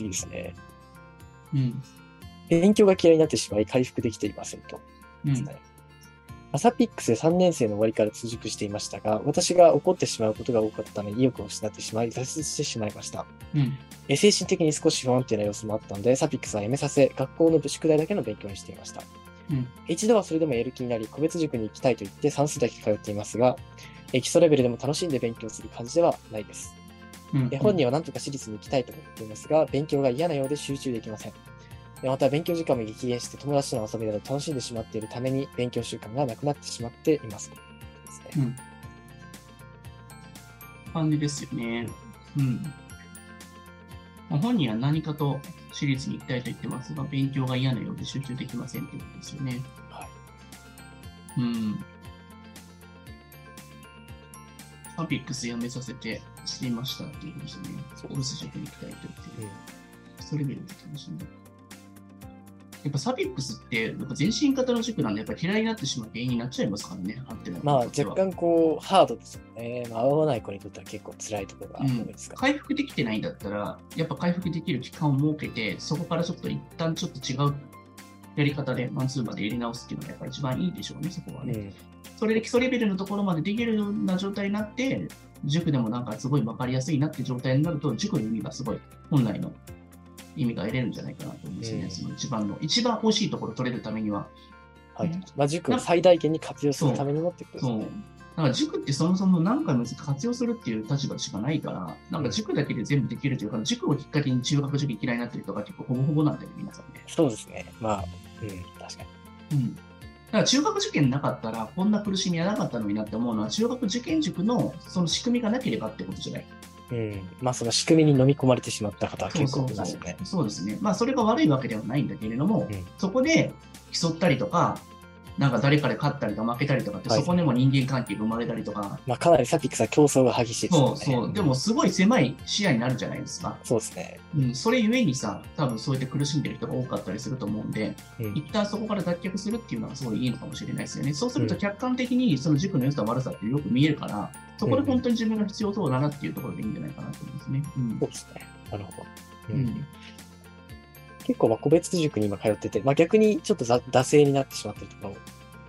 次ですね。うん。勉強が嫌いになってしまい回復できていませんと。うん。アサピックスで3年生の終わりから通塾していましたが、私が怒ってしまうことが多かったため意欲を失ってしまい、挫折してしまいました。うん。え精神的に少し不安定な様子もあったので、サピックスはやめさせ、学校の宿題だけの勉強にしていました。うん。一度はそれでもやる気になり、個別塾に行きたいと言って算数だけ通っていますが、え基礎レベルでも楽しんで勉強する感じではないです。うん。え本人は何とか私立に行きたいと思っていますが、勉強が嫌なようで集中できません。えまた、勉強時間も激減して友達との遊びなど楽しんでしまっているために、勉強習慣がなくなってしまっています。ですねうん。感じですよね。うん。まあ、本人は何かと私立に行きたいと言ってますが、勉強が嫌なようで集中できませんっていうことですよね。はい。うん。サピックス辞めさせて知りましたっていうですよね。そうオルス塾に行きたいと言ってうんる。それレベルで楽しんで。やっぱサピックスって、やっぱ全身型の塾なんで、やっぱ嫌いになってしまう原因になっちゃいますからね、あってまあ、若干こう、ハードですよね。まあ、合わない子にとっては結構辛いところが多いですから。回復できてないんだったら、やっぱ回復できる期間を設けて、そこからちょっと一旦ちょっと違うやり方でマンツーまでやり直すっていうのがやっぱ一番いいでしょうね、そこはね。うん。それで基礎レベルのところまでできるような状態になって、塾でもなんかすごい分かりやすいなって状態になると、塾の意味がすごい本来の意味が得れるんじゃないかなと思うんですよね。うんその一番の、一番欲しいところ取れるためには。はいうん。まあ、塾を最大限に活用するためにもってことですそうね。。だから塾ってそもそも何回も活用するっていう立場しかないから、なんか塾だけで全部できるというか、塾をきっかけに中学受験嫌いになってる人が結構ほぼほぼなんだよね、皆さんね。そうですね。まあ、うん、確かに。うん。だから中学受験なかったら、こんな苦しみはなかったのになって思うのは、中学受験塾のその仕組みがなければってことじゃない？うん。まあ、その仕組みに飲み込まれてしまった方は結構いますよね。そうですね。まあ、それが悪いわけではないんだけれども、うんそこで競ったりとか、なんか誰かで勝ったりとか負けたりとかって、はいそこでも人間関係が生まれたりとか、まあ、かなりサピックスは競争が激しいですよね。そうそう、でもすごい狭い視野になるじゃないですか。そうですね。うん、それゆえにさ、多分そうやって苦しんでる人が多かったりすると思うんで、うん。一旦そこから脱却するっていうのはすごいいいのかもしれないですよね。そうするとうん客観的にその塾の良さ悪さってよく見えるから、そこで本当に自分が必要そうだなっていうところでいいんじゃないかなと思いますね。うんそうですね。なるほど。ううんん結構まあ個別塾に今通ってて、まあ、逆にちょっとざ惰性になってしまってるところも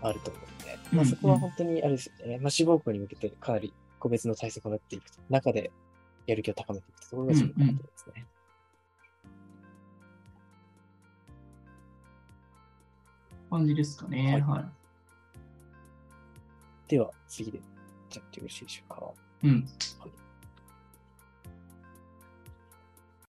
あると思うので、まあ、うんそこは本当にあれですよね、まあ、志望校に向けてかなり個別の対策を練っていく中でやる気を高めていくところが重要かなと思いますね。感じですかね。はいはい。では次で、じゃってよろしいでしょうか。うん。はい